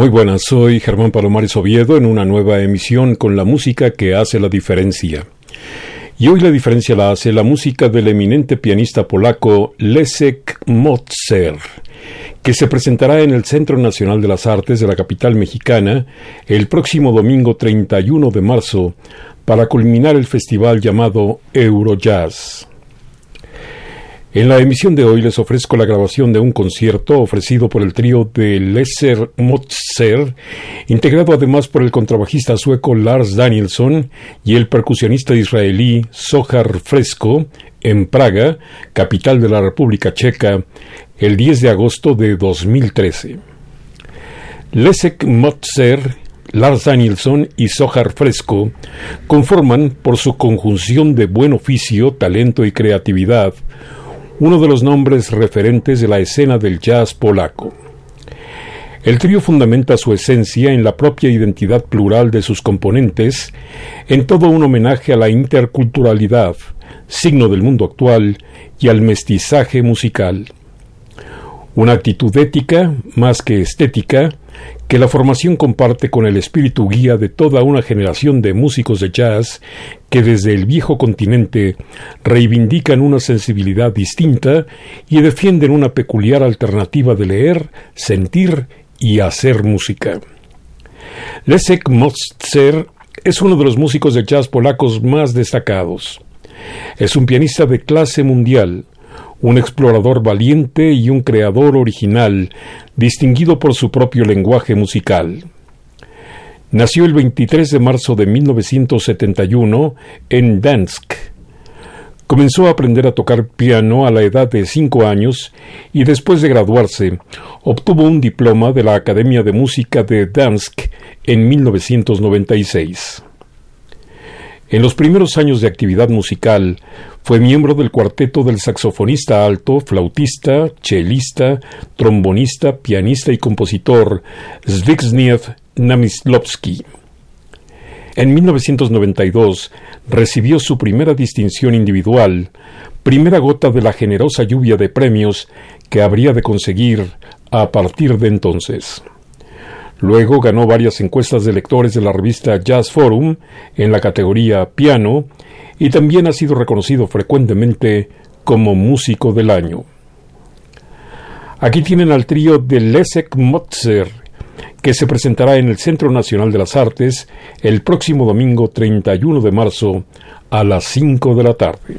Muy buenas, soy Germán Palomares Oviedo en una nueva emisión con la música que hace la diferencia. Y hoy la diferencia la hace la música del eminente pianista polaco Leszek Motzer, que se presentará en el Centro Nacional de las Artes de la capital mexicana el próximo domingo 31 de marzo para culminar el festival llamado Eurojazz. En la emisión de hoy les ofrezco la grabación de un concierto ofrecido por el trío de Lesser Motzer, integrado además por el contrabajista sueco Lars Danielsson y el percusionista israelí Sohar Fresco, en Praga, capital de la República Checa, el 10 de agosto de 2013. Leszek Motzer Lars Danielsson y Sohar Fresco conforman, por su conjunción de buen oficio, talento y creatividad, uno de los nombres referentes de la escena del jazz polaco. El trío fundamenta su esencia en la propia identidad plural de sus componentes, en todo un homenaje a la interculturalidad, signo del mundo actual, y al mestizaje musical. Una actitud ética, más que estética, que la formación comparte con el espíritu guía de toda una generación de músicos de jazz que desde el viejo continente reivindican una sensibilidad distinta y defienden una peculiar alternativa de leer, sentir y hacer música. Leszek Mostzer es uno de los músicos de jazz polacos más destacados. Es un pianista de clase mundial, un explorador valiente y un creador original, distinguido por su propio lenguaje musical. Nació el 23 de marzo de 1971 en Dansk. Comenzó a aprender a tocar piano a la edad de cinco años y después de graduarse obtuvo un diploma de la Academia de Música de Dansk en 1996. En los primeros años de actividad musical, fue miembro del cuarteto del saxofonista alto, flautista, chelista, trombonista, pianista y compositor Zbigniew Namislovsky. En 1992 recibió su primera distinción individual, primera gota de la generosa lluvia de premios que habría de conseguir a partir de entonces. Luego ganó varias encuestas de lectores de la revista Jazz Forum en la categoría piano y también ha sido reconocido frecuentemente como músico del año. Aquí tienen al trío de Leszek Motzer, que se presentará en el Centro Nacional de las Artes el próximo domingo 31 de marzo a las 5 de la tarde.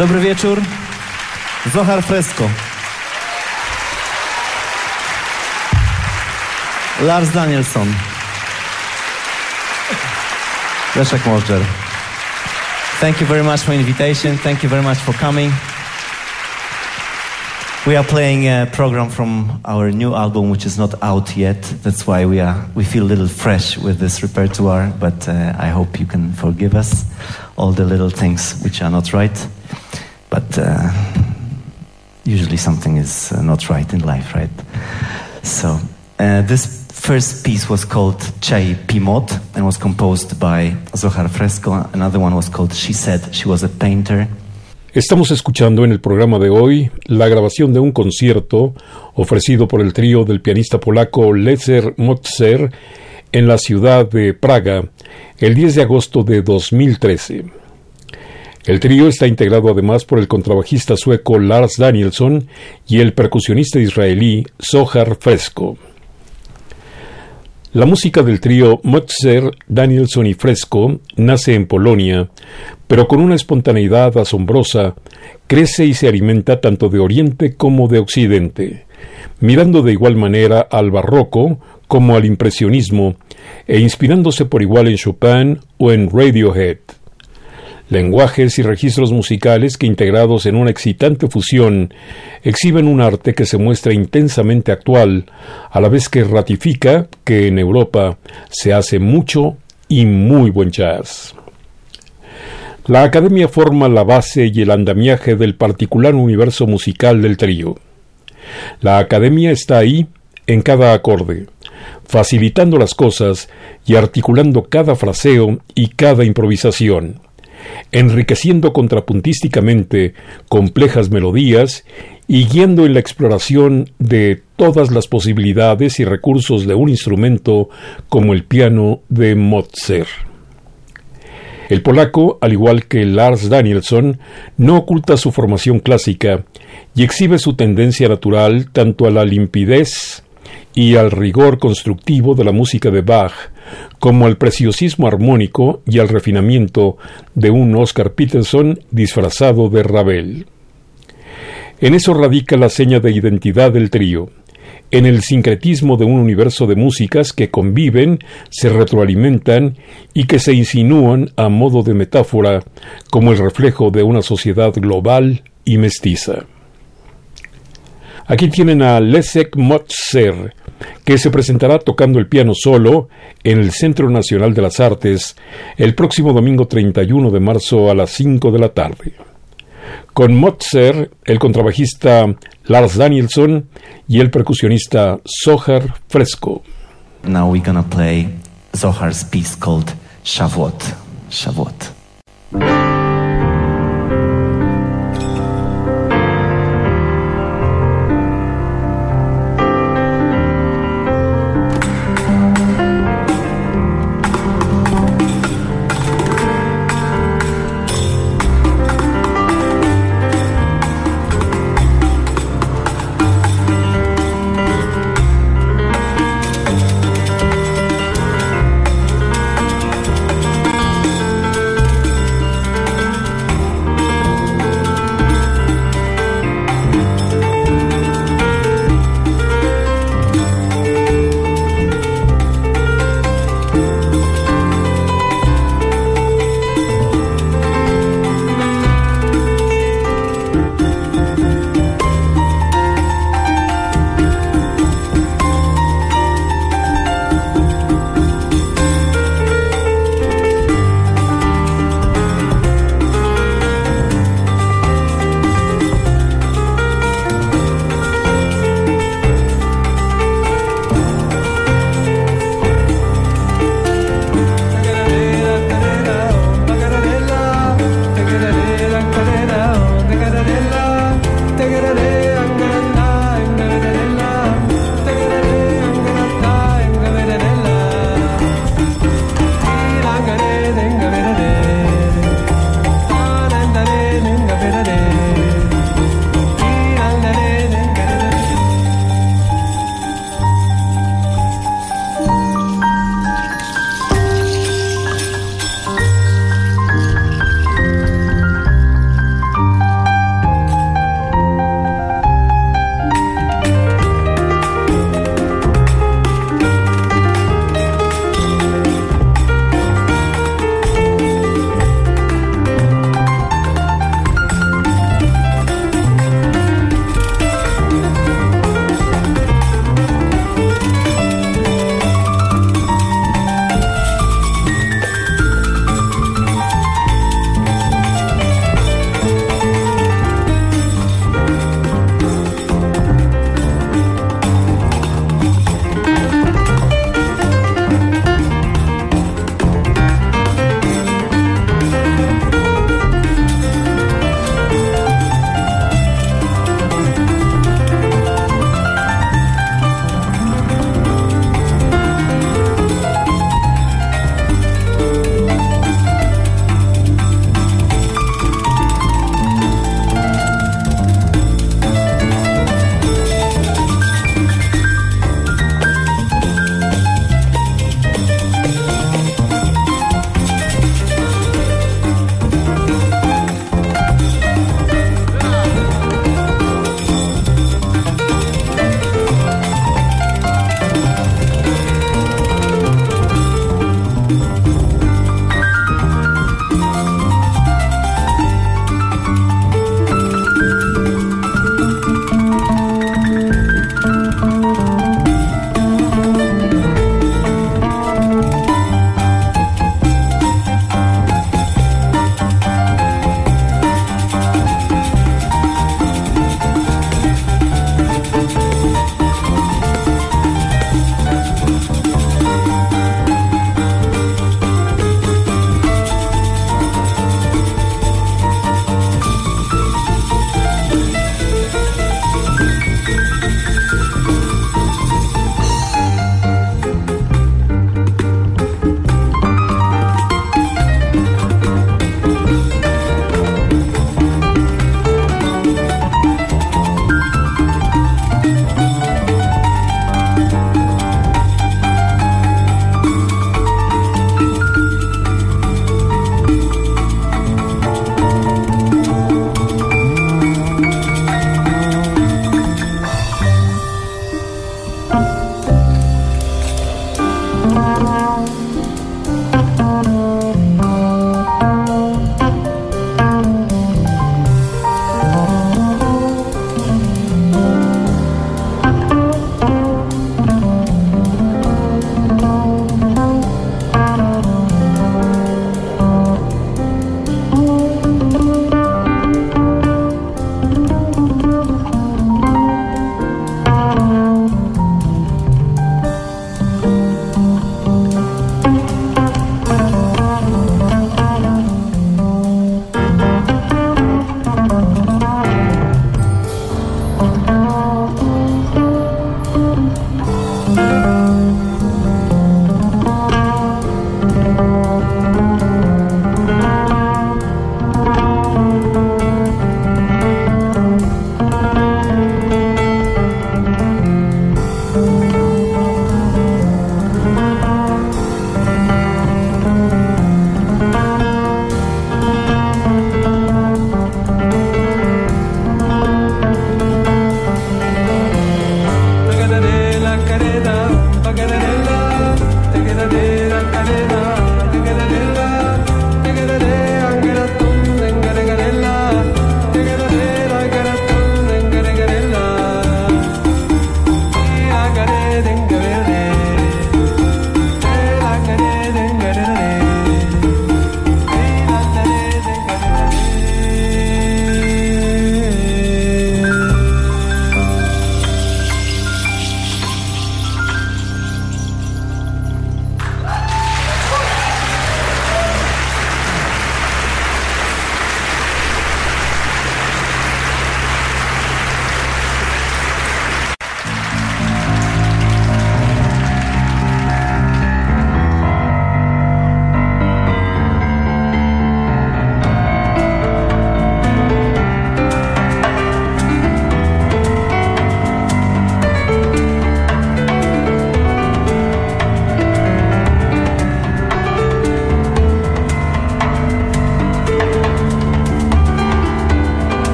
Dobry wieczór. Zohar Fresco. Lars Danielsson. Leszek Możdżer. Thank you very much for invitation. Thank you very much for coming. We are playing a program from our new album, which is not out yet. That's why we are we feel a little fresh with this repertoire. But uh, I hope you can forgive us all the little things which are not right. Uh, usually something is uh, not right in life, right? So uh, this first piece was called Chai Pimot and was composed by Zohar Fresco. Another one was called She Said She Was a Painter. Estamos escuchando en el programa de hoy la grabación de un concierto ofrecido por el trío del pianista polaco Lezer Motzer en la ciudad de Praga el 10 de agosto de 2013. El trío está integrado además por el contrabajista sueco Lars Danielsson y el percusionista israelí Zohar Fresco. La música del trío Motzer, Danielson y Fresco nace en Polonia, pero con una espontaneidad asombrosa, crece y se alimenta tanto de Oriente como de Occidente, mirando de igual manera al barroco como al impresionismo e inspirándose por igual en Chopin o en Radiohead lenguajes y registros musicales que integrados en una excitante fusión exhiben un arte que se muestra intensamente actual, a la vez que ratifica que en Europa se hace mucho y muy buen jazz. La academia forma la base y el andamiaje del particular universo musical del trío. La academia está ahí en cada acorde, facilitando las cosas y articulando cada fraseo y cada improvisación enriqueciendo contrapuntísticamente complejas melodías y guiando en la exploración de todas las posibilidades y recursos de un instrumento como el piano de Mozart. El polaco, al igual que Lars Danielsson, no oculta su formación clásica y exhibe su tendencia natural tanto a la limpidez y al rigor constructivo de la música de Bach, como al preciosismo armónico y al refinamiento de un Oscar Peterson disfrazado de Ravel. En eso radica la seña de identidad del trío, en el sincretismo de un universo de músicas que conviven, se retroalimentan y que se insinúan a modo de metáfora como el reflejo de una sociedad global y mestiza. Aquí tienen a Leszek Motzer, que se presentará tocando el piano solo en el Centro Nacional de las Artes el próximo domingo 31 de marzo a las 5 de la tarde. Con Motzer, el contrabajista Lars Danielsson y el percusionista Zohar Fresco. Now we're gonna play Zohar's piece called Shavuot. Shavuot.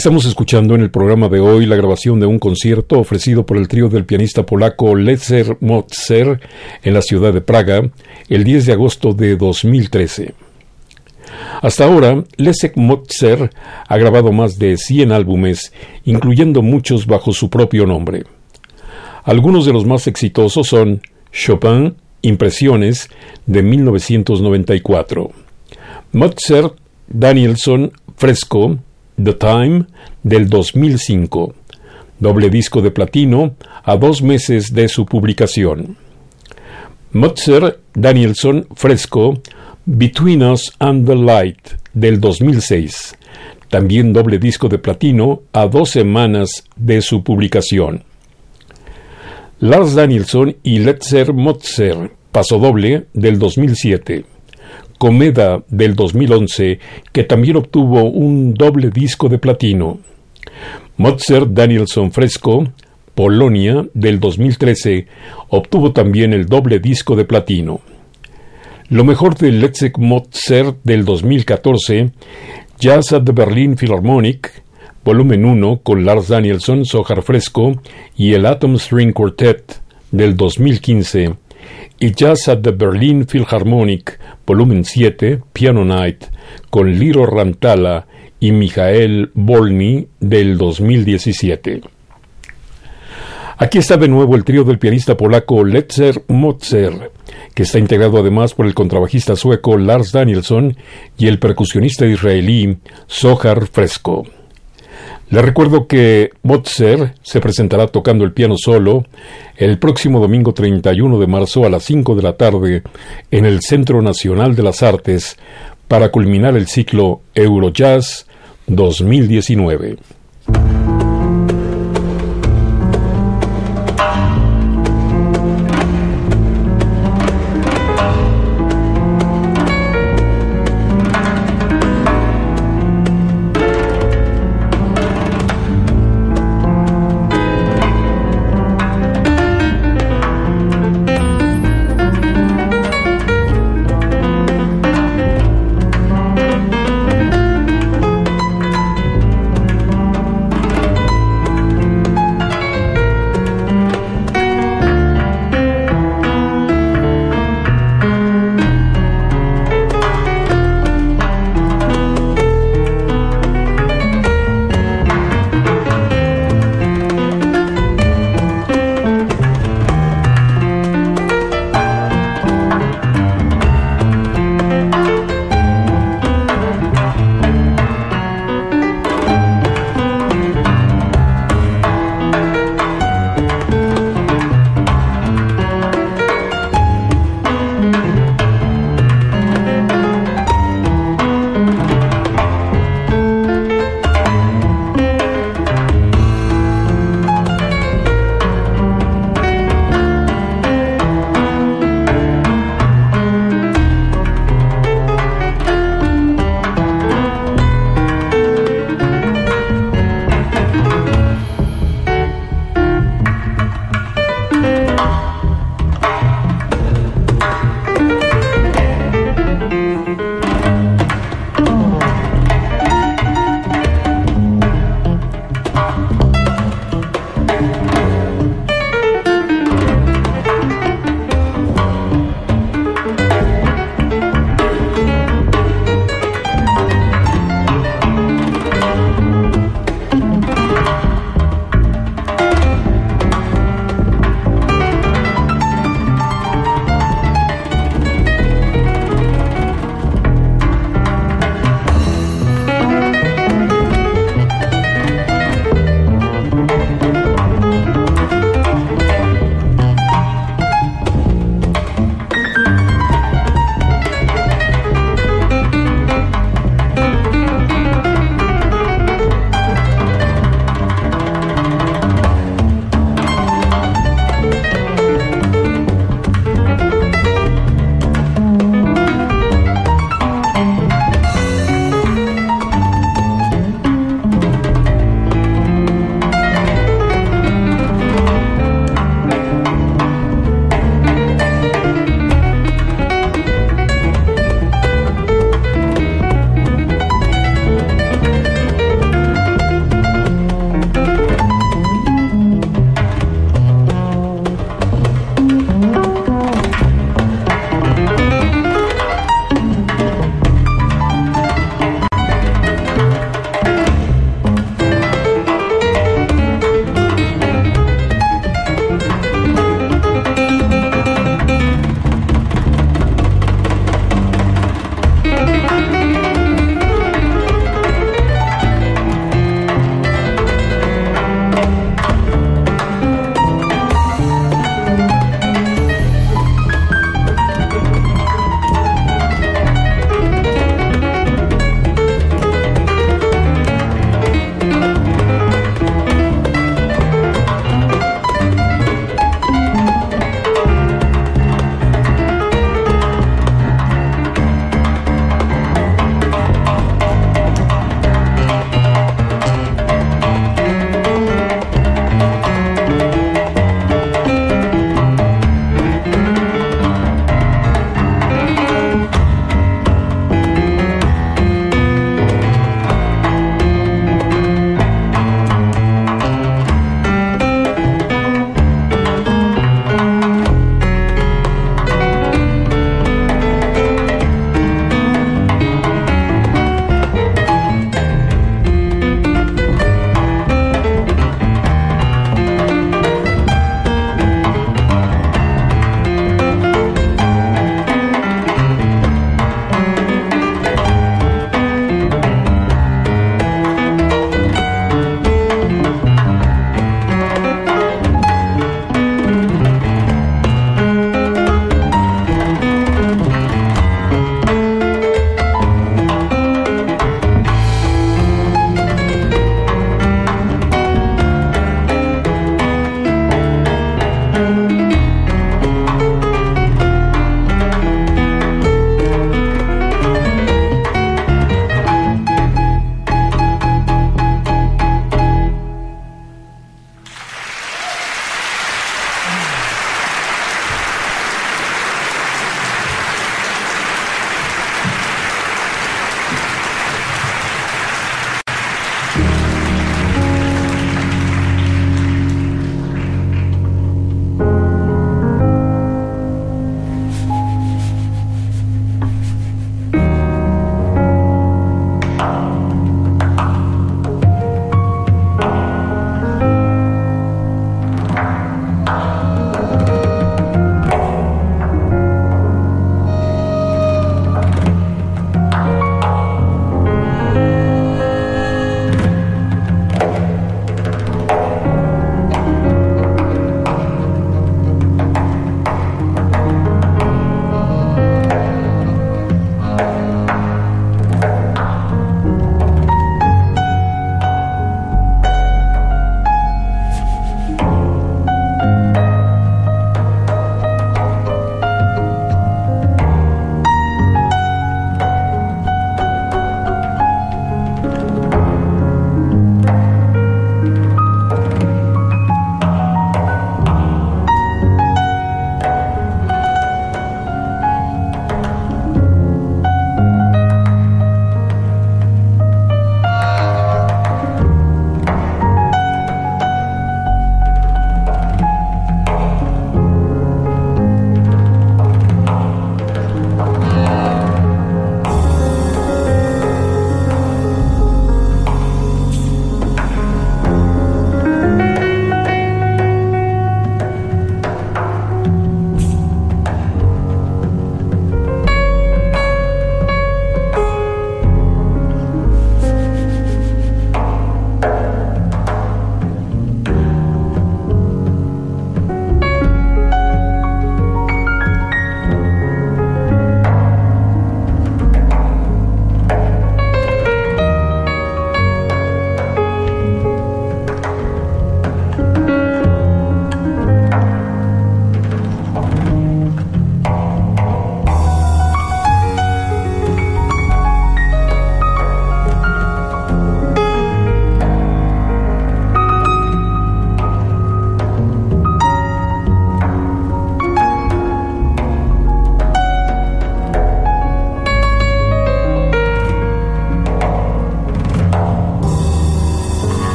Estamos escuchando en el programa de hoy la grabación de un concierto ofrecido por el trío del pianista polaco Lecer Motzer en la ciudad de Praga el 10 de agosto de 2013. Hasta ahora, Leszek Motzer ha grabado más de 100 álbumes, incluyendo muchos bajo su propio nombre. Algunos de los más exitosos son Chopin, Impresiones, de 1994, Mozart, Danielson, Fresco, The Time del 2005, doble disco de platino a dos meses de su publicación. Mozart Danielson Fresco Between Us and the Light del 2006, también doble disco de platino a dos semanas de su publicación. Lars Danielson y Letzer Mozart, paso doble del 2007. Comeda del 2011, que también obtuvo un doble disco de platino. Mozart Danielson Fresco, Polonia del 2013, obtuvo también el doble disco de platino. Lo mejor de Letzek Mozart del 2014, Jazz at the Berlin Philharmonic, volumen 1 con Lars Danielson, Sohar Fresco y el Atom String Quartet del 2015 y Jazz at the Berlin Philharmonic, volumen 7, Piano Night, con Liro Rantala y Mijael Bolny del 2017. Aquí está de nuevo el trío del pianista polaco Letzer Motzer, que está integrado además por el contrabajista sueco Lars Danielson y el percusionista israelí Zohar Fresco. Le recuerdo que Motzer se presentará tocando el piano solo el próximo domingo 31 de marzo a las 5 de la tarde en el Centro Nacional de las Artes para culminar el ciclo Eurojazz 2019.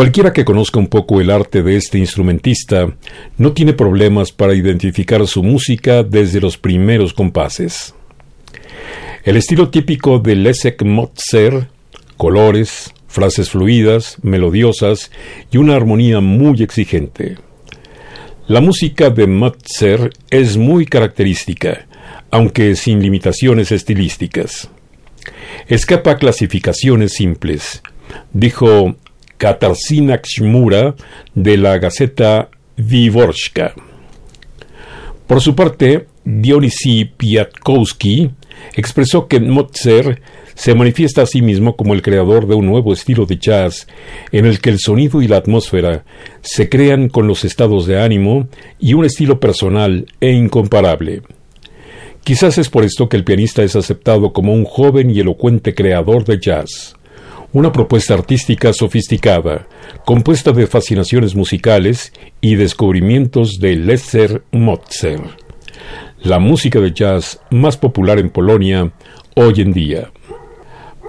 Cualquiera que conozca un poco el arte de este instrumentista no tiene problemas para identificar su música desde los primeros compases. El estilo típico de Leszek Motzer, colores, frases fluidas, melodiosas y una armonía muy exigente. La música de Motzer es muy característica, aunque sin limitaciones estilísticas. Escapa a clasificaciones simples, dijo Katarzyna Kshmura de la Gaceta Wyborczka. Por su parte, Dionisi Piatkowski expresó que Mozart se manifiesta a sí mismo como el creador de un nuevo estilo de jazz en el que el sonido y la atmósfera se crean con los estados de ánimo y un estilo personal e incomparable. Quizás es por esto que el pianista es aceptado como un joven y elocuente creador de jazz, una propuesta artística sofisticada, compuesta de fascinaciones musicales y descubrimientos de Lesser Mozart, la música de jazz más popular en Polonia hoy en día.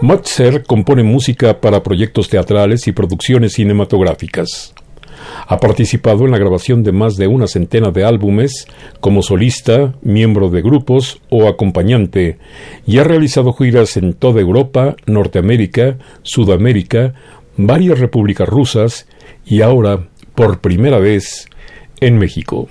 Mozart compone música para proyectos teatrales y producciones cinematográficas. Ha participado en la grabación de más de una centena de álbumes como solista, miembro de grupos o acompañante y ha realizado giras en toda Europa, Norteamérica, Sudamérica, varias repúblicas rusas y ahora, por primera vez, en México.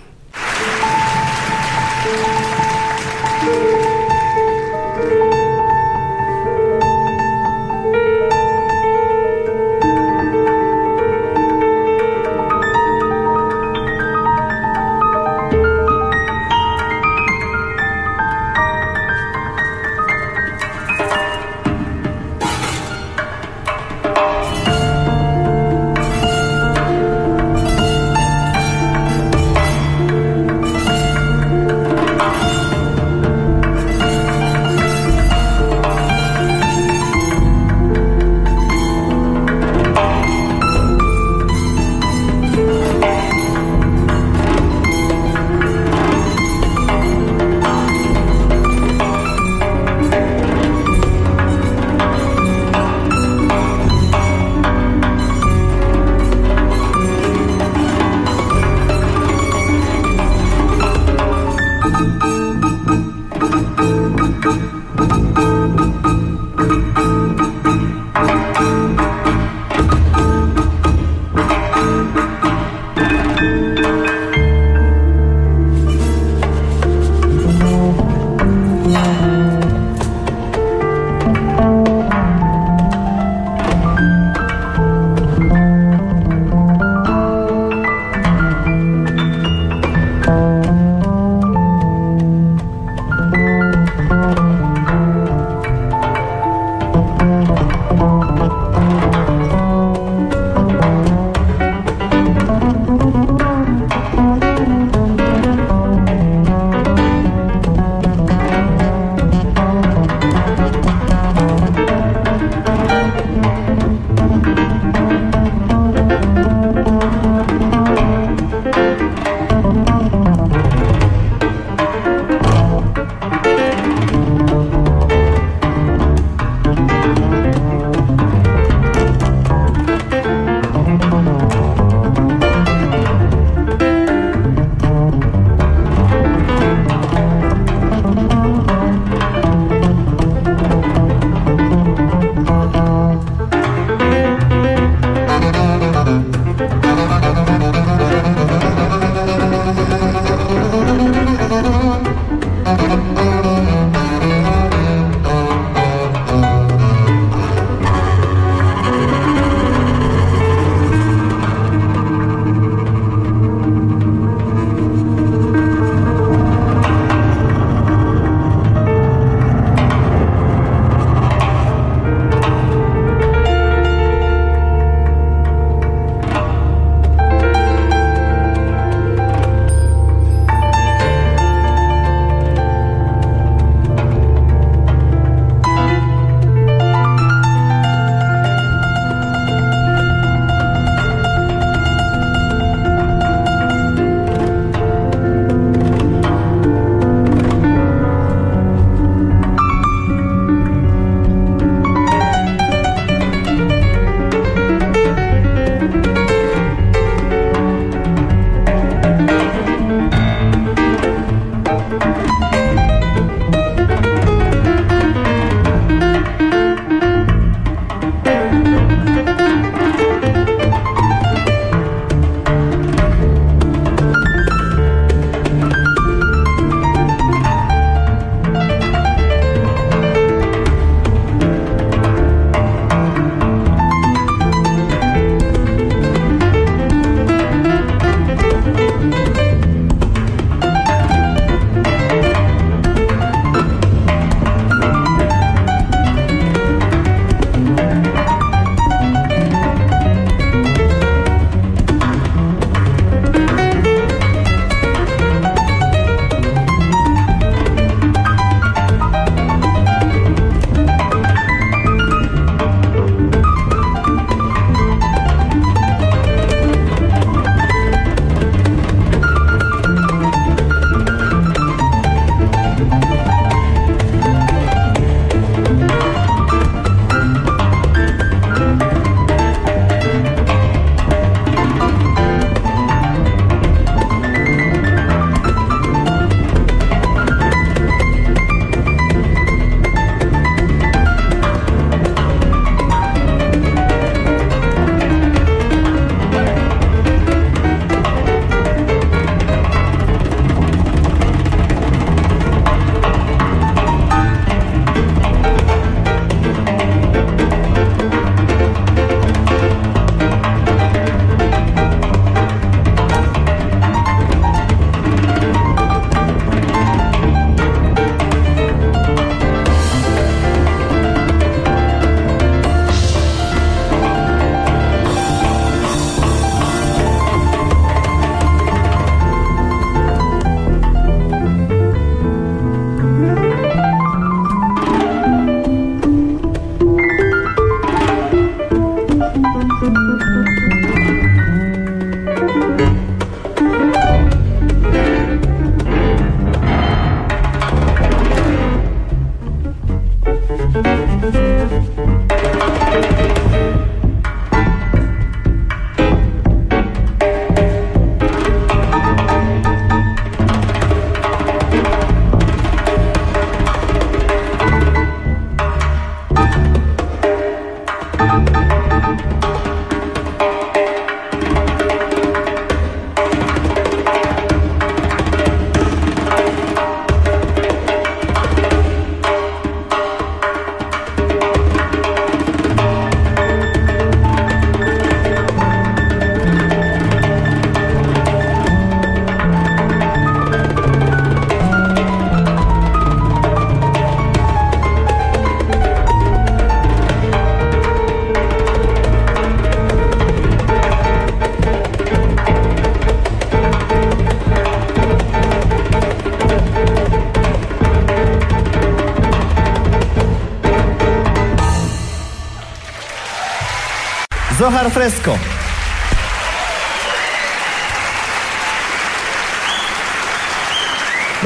Zohar Fresco.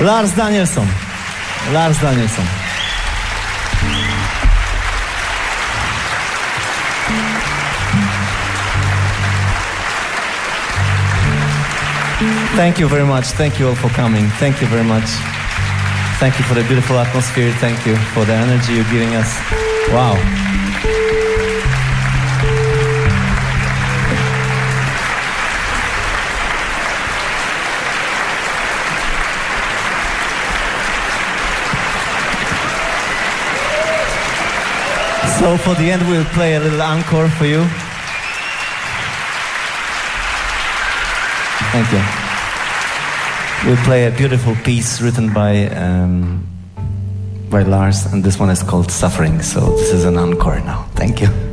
Lars Danielsson. Lars Danielsson. Thank you very much. Thank you all for coming. Thank you very much. Thank you for the beautiful atmosphere. Thank you for the energy you're giving us. Wow. So for the end, we'll play a little encore for you. Thank you. We'll play a beautiful piece written by um, by Lars, and this one is called "Suffering." So this is an encore now. Thank you.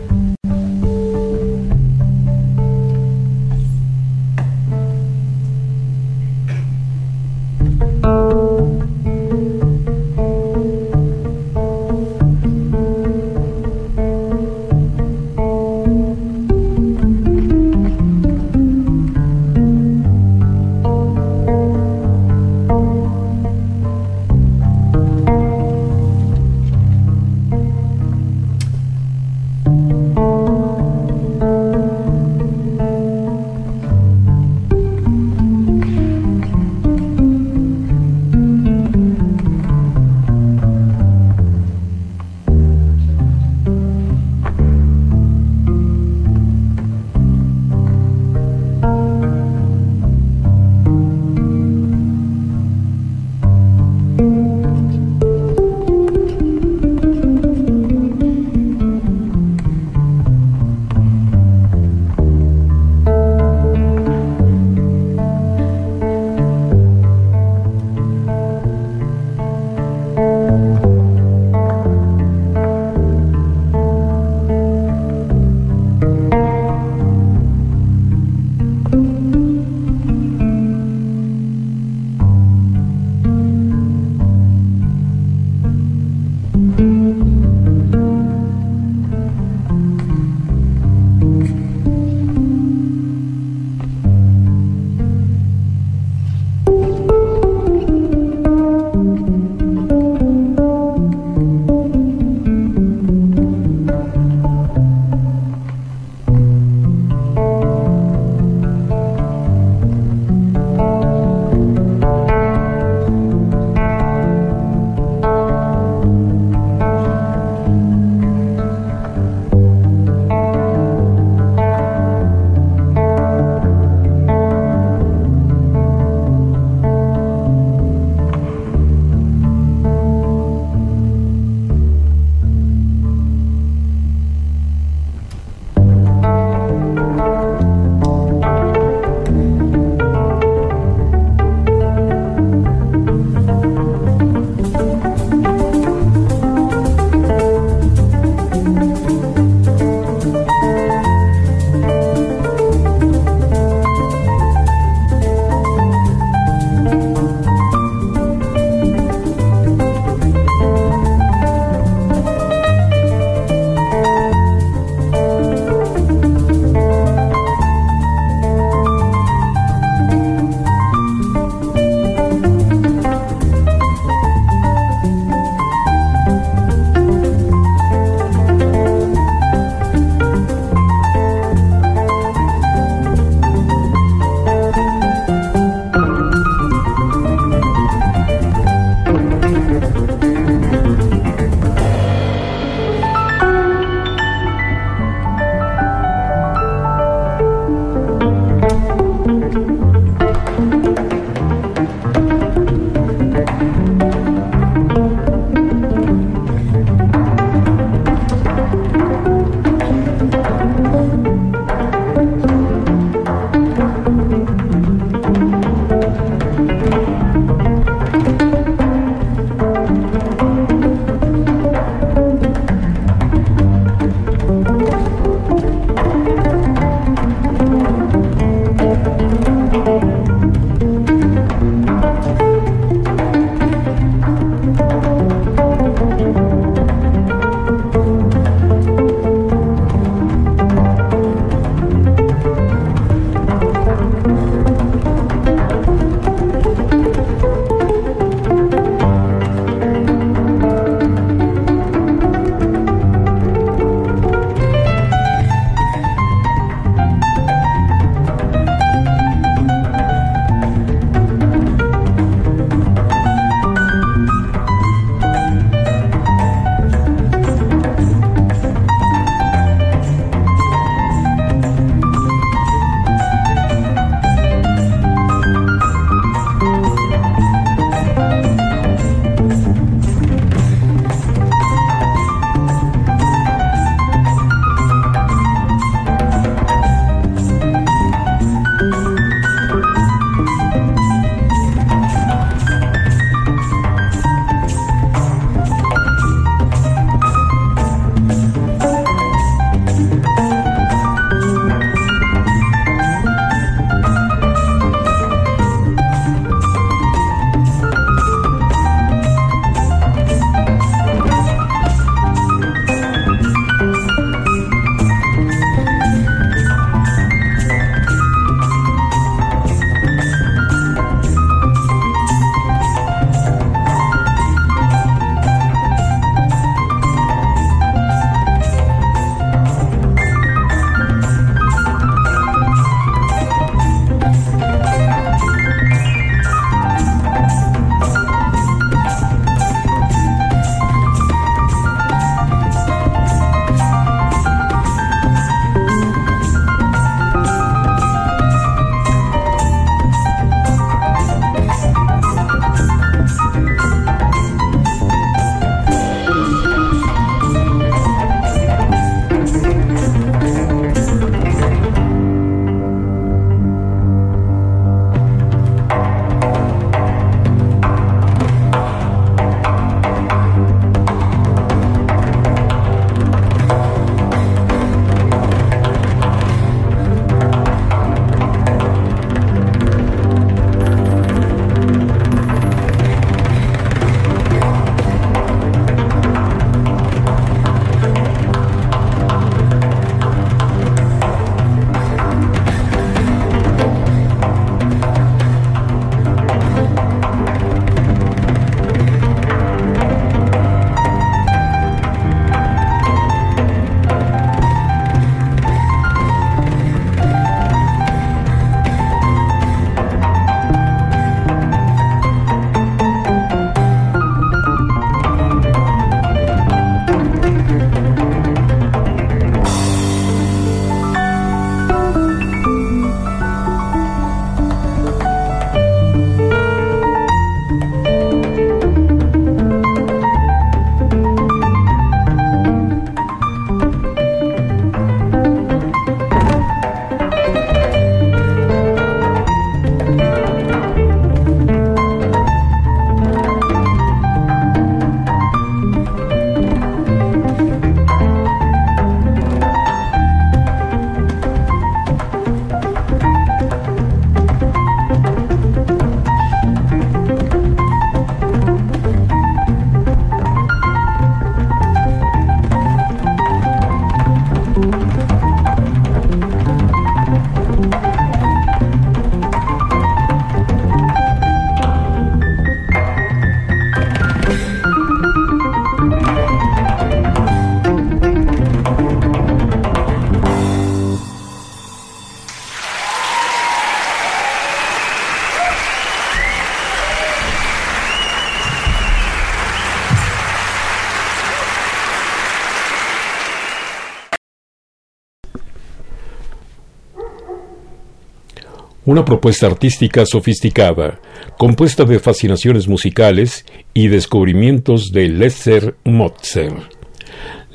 Una propuesta artística sofisticada, compuesta de fascinaciones musicales y descubrimientos de Lesser Motzer,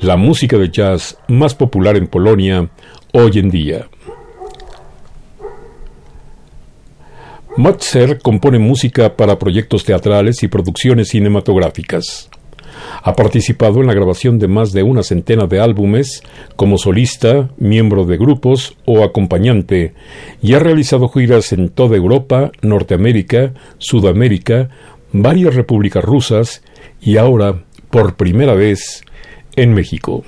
la música de jazz más popular en Polonia hoy en día. Motzer compone música para proyectos teatrales y producciones cinematográficas. Ha participado en la grabación de más de una centena de álbumes como solista, miembro de grupos o acompañante y ha realizado giras en toda Europa, Norteamérica, Sudamérica, varias repúblicas rusas y ahora, por primera vez, en México.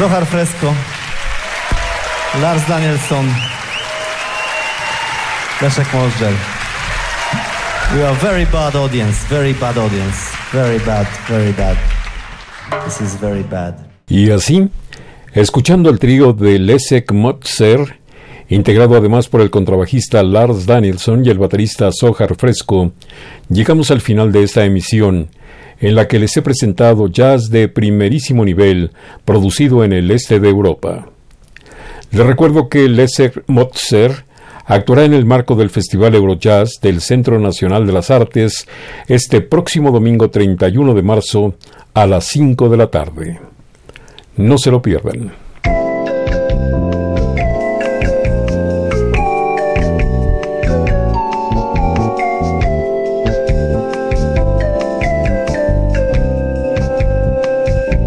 Zohar Fresco, Lars Danielson, Leszek Możdżel. We are very bad audience, very bad audience, very bad, very bad. This is very bad. Y así, escuchando el trío de Leszek Motzer, integrado además por el contrabajista Lars Danielson y el baterista Zohar Fresco, llegamos al final de esta emisión, en la que les he presentado jazz de primerísimo nivel, producido en el este de Europa. Les recuerdo que Leszek Motzer actuará en el marco del Festival Eurojazz del Centro Nacional de las Artes este próximo domingo 31 de marzo a las 5 de la tarde. No se lo pierdan.